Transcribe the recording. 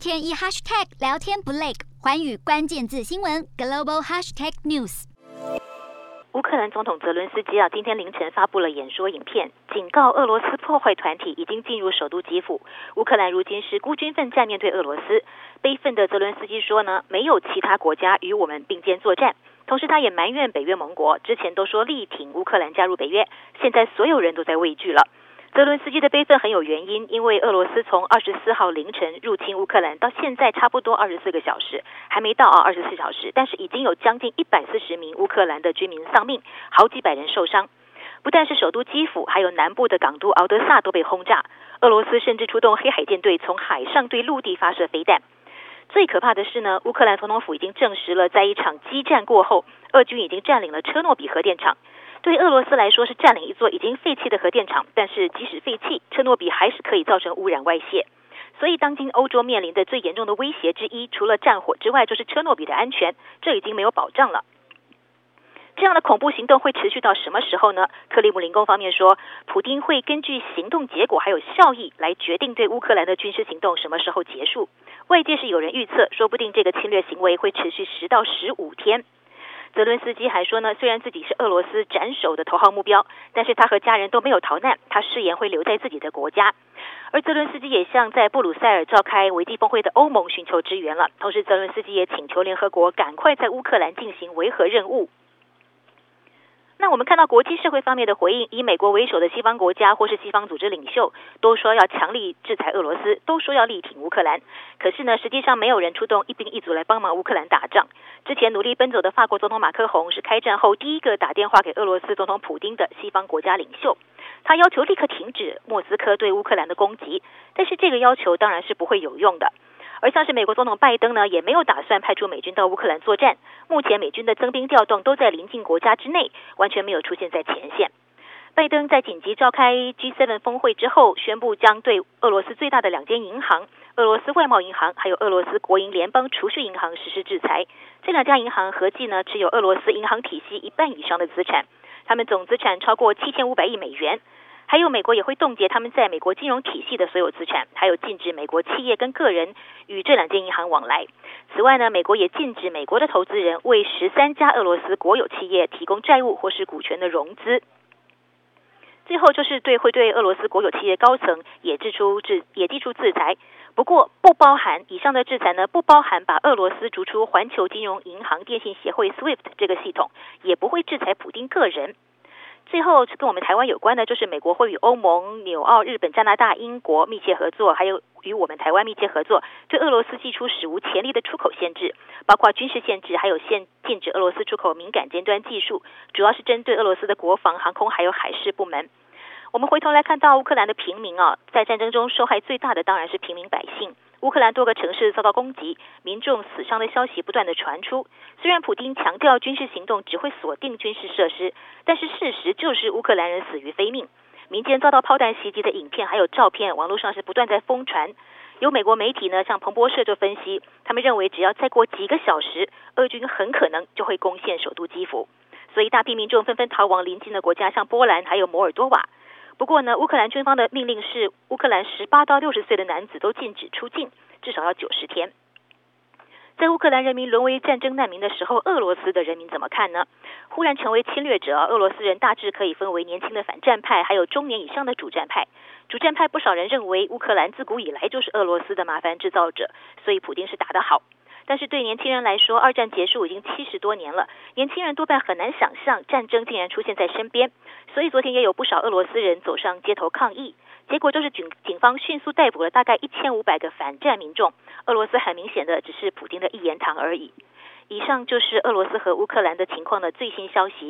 天一 hashtag 聊天不累，寰宇关键字新闻 global hashtag news。乌克兰总统泽伦斯基啊，今天凌晨发布了演说影片，警告俄罗斯破坏团体已经进入首都基辅。乌克兰如今是孤军奋战面对俄罗斯，悲愤的泽伦斯基说呢，没有其他国家与我们并肩作战。同时，他也埋怨北约盟国之前都说力挺乌克兰加入北约，现在所有人都在畏惧了。泽伦斯基的悲愤很有原因，因为俄罗斯从二十四号凌晨入侵乌克兰到现在差不多二十四个小时，还没到啊二十四小时，但是已经有将近一百四十名乌克兰的居民丧命，好几百人受伤。不但是首都基辅，还有南部的港都敖德萨都被轰炸。俄罗斯甚至出动黑海舰队从海上对陆地发射飞弹。最可怕的是呢，乌克兰总统府已经证实了，在一场激战过后，俄军已经占领了车诺比核电厂。对俄罗斯来说是占领一座已经废弃的核电厂，但是即使废弃，车诺比还是可以造成污染外泄。所以，当今欧洲面临的最严重的威胁之一，除了战火之外，就是车诺比的安全，这已经没有保障了。这样的恐怖行动会持续到什么时候呢？克里姆林宫方面说，普丁会根据行动结果还有效益来决定对乌克兰的军事行动什么时候结束。外界是有人预测，说不定这个侵略行为会持续十到十五天。泽伦斯基还说呢，虽然自己是俄罗斯斩首的头号目标，但是他和家人都没有逃难，他誓言会留在自己的国家。而泽伦斯基也向在布鲁塞尔召开危机峰会的欧盟寻求支援了，同时泽伦斯基也请求联合国赶快在乌克兰进行维和任务。那我们看到国际社会方面的回应，以美国为首的西方国家或是西方组织领袖都说要强力制裁俄罗斯，都说要力挺乌克兰。可是呢，实际上没有人出动一兵一卒来帮忙乌克兰打仗。之前努力奔走的法国总统马克宏是开战后第一个打电话给俄罗斯总统普京的西方国家领袖，他要求立刻停止莫斯科对乌克兰的攻击。但是这个要求当然是不会有用的。而像是美国总统拜登呢，也没有打算派出美军到乌克兰作战。目前美军的增兵调动都在邻近国家之内，完全没有出现在前线。拜登在紧急召开 G7 峰会之后，宣布将对俄罗斯最大的两间银行——俄罗斯外贸银行还有俄罗斯国营联邦储蓄银行实施制裁。这两家银行合计呢，持有俄罗斯银行体系一半以上的资产，他们总资产超过七千五百亿美元。还有，美国也会冻结他们在美国金融体系的所有资产，还有禁止美国企业跟个人与这两间银行往来。此外呢，美国也禁止美国的投资人为十三家俄罗斯国有企业提供债务或是股权的融资。最后就是对会对俄罗斯国有企业高层也制出制也提出制裁，不过不包含以上的制裁呢，不包含把俄罗斯逐出环球金融银行电信协会 SWIFT 这个系统，也不会制裁普丁个人。最后跟我们台湾有关的，就是美国会与欧盟、纽澳、日本、加拿大、英国密切合作，还有与我们台湾密切合作，对俄罗斯祭出史无前例的出口限制，包括军事限制，还有限禁止俄罗斯出口敏感尖端技术，主要是针对俄罗斯的国防、航空还有海事部门。我们回头来看到乌克兰的平民啊，在战争中受害最大的当然是平民百姓。乌克兰多个城市遭到攻击，民众死伤的消息不断的传出。虽然普丁强调军事行动只会锁定军事设施，但是事实就是乌克兰人死于非命。民间遭到炮弹袭击的影片还有照片，网络上是不断在疯传。有美国媒体呢，像彭博社就分析，他们认为只要再过几个小时，俄军很可能就会攻陷首都基辅。所以大批民众纷纷逃往邻近的国家，像波兰还有摩尔多瓦。不过呢，乌克兰军方的命令是，乌克兰十八到六十岁的男子都禁止出境，至少要九十天。在乌克兰人民沦为战争难民的时候，俄罗斯的人民怎么看呢？忽然成为侵略者，俄罗斯人大致可以分为年轻的反战派，还有中年以上的主战派。主战派不少人认为，乌克兰自古以来就是俄罗斯的麻烦制造者，所以普丁是打得好。但是对年轻人来说，二战结束已经七十多年了，年轻人多半很难想象战争竟然出现在身边，所以昨天也有不少俄罗斯人走上街头抗议，结果就是警警方迅速逮捕了大概一千五百个反战民众。俄罗斯很明显的只是普京的一言堂而已。以上就是俄罗斯和乌克兰的情况的最新消息。